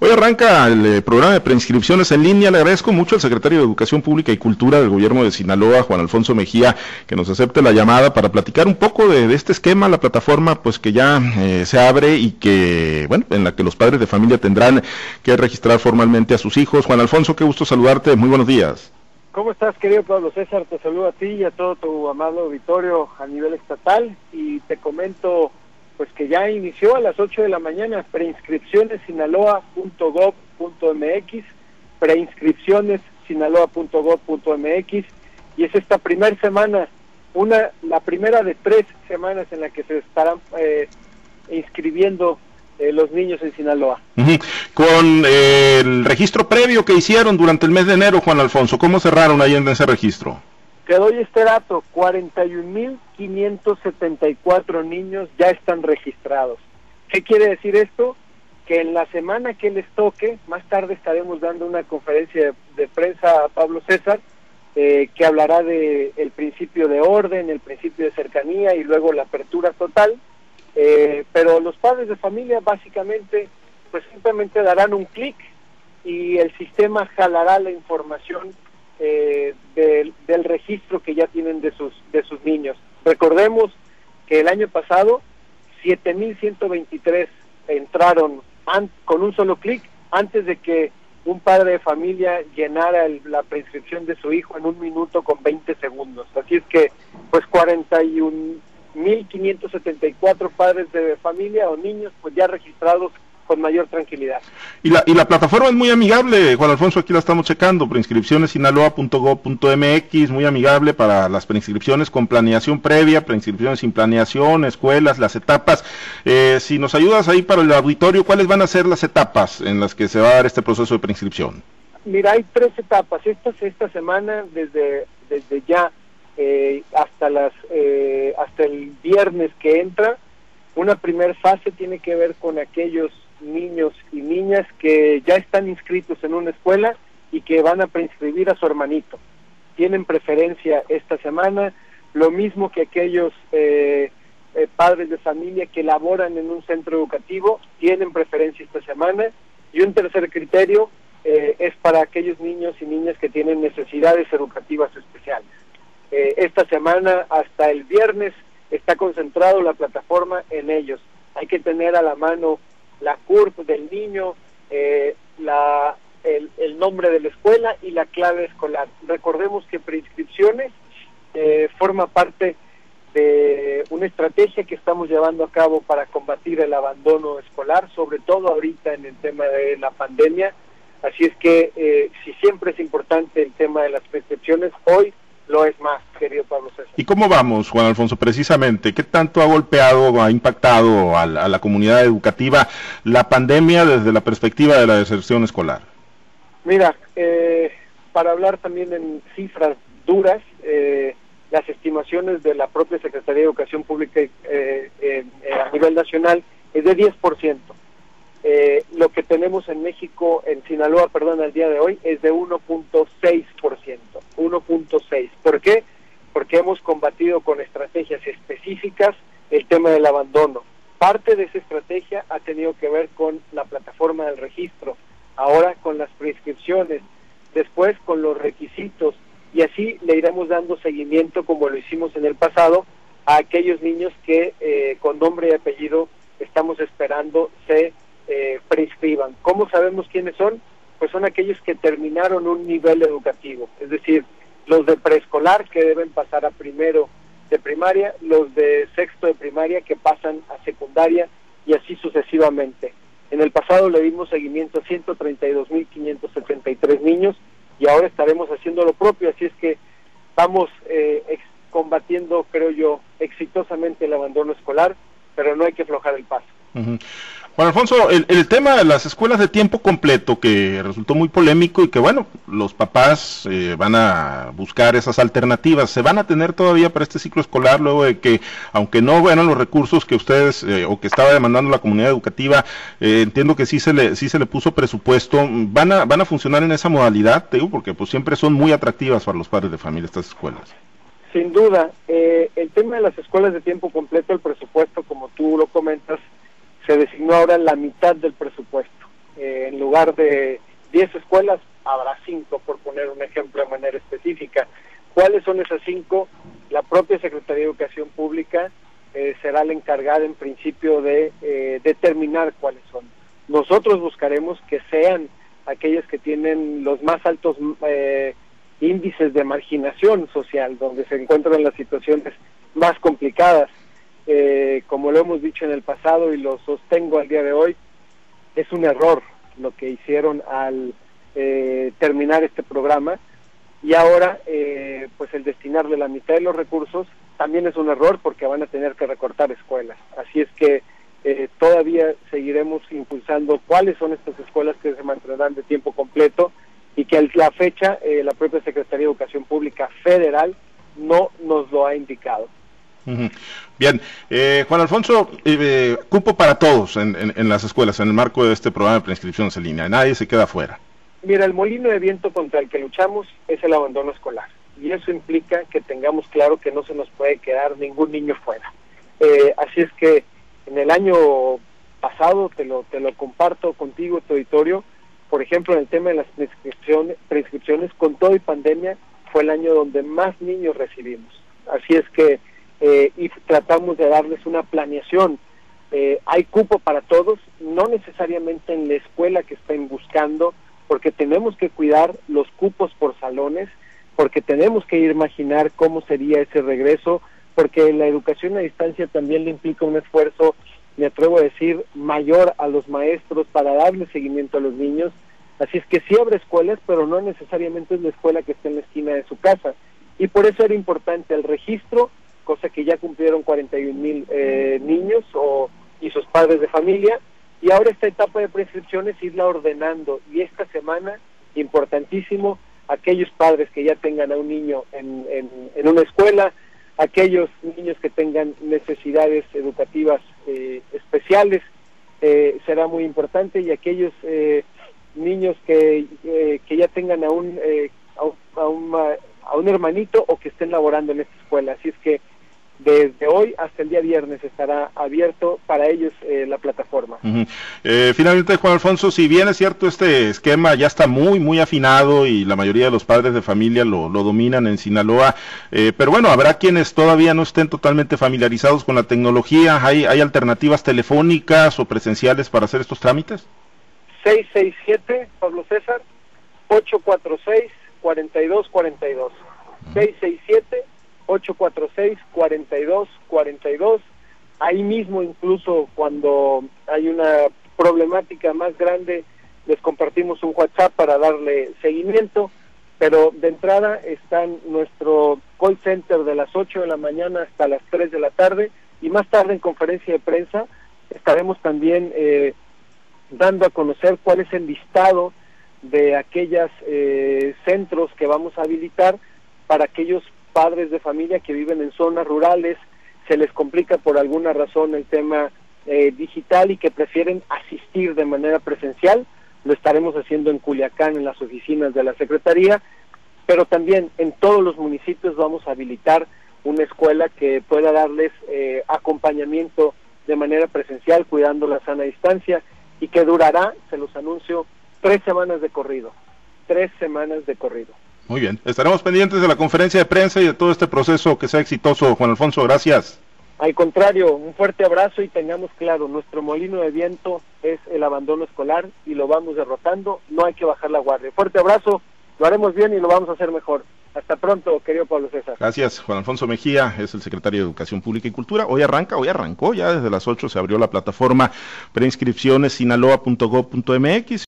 Hoy arranca el eh, programa de preinscripciones en línea. Le agradezco mucho al secretario de Educación Pública y Cultura del Gobierno de Sinaloa, Juan Alfonso Mejía, que nos acepte la llamada para platicar un poco de, este esquema, la plataforma pues que ya eh, se abre y que, bueno, en la que los padres de familia tendrán que registrar formalmente a sus hijos. Juan Alfonso, qué gusto saludarte. Muy buenos días. ¿Cómo estás, querido Pablo César? Te saludo a ti y a todo tu amado auditorio a nivel estatal y te comento pues que ya inició a las 8 de la mañana preinscripciones sinaloa.gov.mx, preinscripciones sinaloa.gov.mx y es esta primera semana, una la primera de tres semanas en la que se estarán eh, inscribiendo eh, los niños en Sinaloa. Con eh, el registro previo que hicieron durante el mes de enero, Juan Alfonso, ¿cómo cerraron ahí en ese registro? Te doy este dato, 41.574 niños ya están registrados. ¿Qué quiere decir esto? Que en la semana que les toque, más tarde estaremos dando una conferencia de, prensa a Pablo César, eh, que hablará de el principio de orden, el principio de cercanía y luego la apertura total. Eh, pero los padres de familia básicamente, pues simplemente darán un clic y el sistema jalará la información eh, del, registro que ya tienen de sus, de sus niños. Recordemos que el año pasado 7.123 entraron con un solo clic antes de que un padre de familia llenara la prescripción de su hijo en un minuto con 20 segundos. Así es que, pues 41.574 padres de familia o niños, pues ya registrados con mayor tranquilidad. Y la, y la plataforma es muy amigable, Juan Alfonso, aquí la estamos checando, preinscripciones sinaloa.gov.mx, muy amigable para las preinscripciones con planeación previa, preinscripciones sin planeación, escuelas, las etapas. Eh, si nos ayudas ahí para el auditorio, ¿cuáles van a ser las etapas en las que se va a dar este proceso de preinscripción? Mira, hay tres etapas. Esta, esta semana, desde, desde ya eh, hasta, las, eh, hasta el viernes que entra, una primera fase tiene que ver con aquellos niños y niñas que ya están inscritos en una escuela y que van a preinscribir a su hermanito. Tienen preferencia esta semana, lo mismo que aquellos eh, eh, padres de familia que laboran en un centro educativo, tienen preferencia esta semana. Y un tercer criterio eh, es para aquellos niños y niñas que tienen necesidades educativas especiales. esta semana hasta el viernes está concentrado la plataforma en ellos. Hay que tener a la mano la CURP del niño, eh, la, el, nombre de la escuela y la clave escolar. Recordemos que preinscripciones eh, forma parte de una estrategia que estamos llevando a cabo para combatir el abandono escolar, sobre todo ahorita en el tema de la pandemia. Así es que eh, si siempre es importante el tema de las prescripciones, hoy lo es más, querido Pablo César. ¿Y cómo vamos, Juan Alfonso, precisamente? ¿Qué tanto ha golpeado, ha impactado a la, comunidad educativa la pandemia desde la perspectiva de la deserción escolar? Mira, eh, para hablar también en cifras duras, eh, las estimaciones de la propia Secretaría de Educación Pública eh, a nivel nacional es de 10%. Eh, lo que tenemos en México, en Sinaloa, perdón, al día de hoy, es de 1.6%. 1.6. ¿Por qué? Porque hemos combatido con estrategias específicas el tema del abandono. Parte de esa estrategia ha tenido que ver con la plataforma del registro, ahora con las prescripciones, después con los requisitos y así le iremos dando seguimiento como lo hicimos en el pasado a aquellos niños que eh, con nombre y apellido estamos esperando se eh, prescriban. ¿Cómo sabemos quiénes son? Pues son aquellos que terminaron un nivel educativo, es decir, los de preescolar que deben pasar a primero de primaria, los de sexto de primaria que pasan a secundaria y así sucesivamente. En el pasado le dimos seguimiento a 132.573 niños y ahora estaremos haciendo lo propio, así es que vamos eh, combatiendo, creo yo, exitosamente el abandono escolar, pero no hay que aflojar el paso. Juan Alfonso, el, tema de las escuelas de tiempo completo que resultó muy polémico y que bueno, los papás eh, van a buscar esas alternativas, ¿se van a tener todavía para este ciclo escolar luego de que, aunque no vean los recursos que ustedes eh, o que estaba demandando la comunidad educativa, eh, entiendo que sí se le sí se le puso presupuesto, ¿van a van a funcionar en esa modalidad, te digo, porque pues siempre son muy atractivas para los padres de familia estas escuelas? Sin duda, el tema de las escuelas de tiempo completo, el presupuesto, como tú lo comentas, se designó ahora la mitad del presupuesto. eh, en lugar de 10 escuelas, habrá 5, por poner un ejemplo de manera específica. ¿Cuáles son esas 5? La propia Secretaría de Educación Pública eh, será la encargada en principio de eh, determinar cuáles son. Nosotros buscaremos que sean aquellas que tienen los más altos índices de marginación social, donde se encuentran las situaciones más complicadas. Como lo hemos dicho en el pasado y lo sostengo al día de hoy, es un error lo que hicieron al terminar este programa y ahora pues el destinarle la mitad de los recursos también es un error porque van a tener que recortar escuelas. Así es que eh, todavía seguiremos impulsando cuáles son estas escuelas que se mantendrán de tiempo completo y que a la fecha eh, la propia Secretaría de Educación Pública Federal no nos lo ha indicado. Bien, eh, Juan Alfonso, cupo para todos en, en, las escuelas en el marco de este programa de preinscripciones en línea, nadie se queda fuera. Mira, el molino de viento contra el que luchamos es el abandono escolar y eso implica que tengamos claro que no se nos puede quedar ningún niño fuera. Eh, así es que en el año pasado, te lo, te lo comparto contigo, tu auditorio, por ejemplo, en el tema de las prescripciones, prescripciones con todo y pandemia, fue el año donde más niños recibimos. Así es que eh, y tratamos de darles una planeación. Eh, hay cupo para todos, no necesariamente en la escuela que estén buscando, porque tenemos que cuidar los cupos por salones porque tenemos que imaginar cómo sería ese regreso, porque la educación a distancia también le implica un esfuerzo, me atrevo a decir, mayor a los maestros para darle seguimiento a los niños. Así es que sí abre escuelas, pero no necesariamente es la escuela que está en la esquina de su casa. Y por eso era importante el registro, cosa que ya cumplieron 41 mil eh, niños o, y sus padres de familia. Y ahora esta etapa de prescripciones irla ordenando. Y esta semana, importantísimo, aquellos padres que ya tengan a un niño en, en, una escuela, aquellos niños que tengan necesidades educativas eh, especiales, eh, será muy importante, y aquellos eh, niños que, que ya tengan a un, a, un, a un hermanito o que estén laborando en esta escuela. Así es que desde hoy hasta el día viernes estará abierto para ellos eh, la plataforma. Eh, finalmente, Juan Alfonso, si bien es cierto este esquema ya está muy, muy afinado y la mayoría de los padres de familia lo, dominan en Sinaloa, eh, pero bueno, habrá quienes todavía no estén totalmente familiarizados con la tecnología. ¿Hay, hay alternativas telefónicas o presenciales para hacer estos trámites? 667, Pablo César, 846 4242. 667 846-4242. Ahí mismo, incluso cuando hay una problemática más grande, les compartimos un WhatsApp para darle seguimiento. Pero de entrada está nuestro call center de las 8 de la mañana hasta las 3 de la tarde y más tarde en conferencia de prensa estaremos también eh, dando a conocer cuál es el listado de aquellos eh, centros que vamos a habilitar para aquellos padres de familia que viven en zonas rurales, se les complica por alguna razón el tema eh, digital y que prefieren asistir de manera presencial. Lo estaremos haciendo en Culiacán, en las oficinas de la Secretaría, pero también en todos los municipios vamos a habilitar una escuela que pueda darles eh, acompañamiento de manera presencial, cuidando la sana distancia, y que durará, se los anuncio, tres semanas de corrido. Tres semanas de corrido. Muy bien, estaremos pendientes de la conferencia de prensa y de todo este proceso que sea exitoso. Juan Alfonso, gracias. Al contrario, un fuerte abrazo y tengamos claro, nuestro molino de viento es el abandono escolar y lo vamos derrotando, no hay que bajar la guardia. Fuerte abrazo, lo haremos bien y lo vamos a hacer mejor. Hasta pronto, querido Pablo César. Gracias, Juan Alfonso Mejía, es el secretario de Educación Pública y Cultura. Hoy arranca, hoy arrancó, ya desde las 8 se abrió la plataforma preinscripciones sinaloa.gov.mx.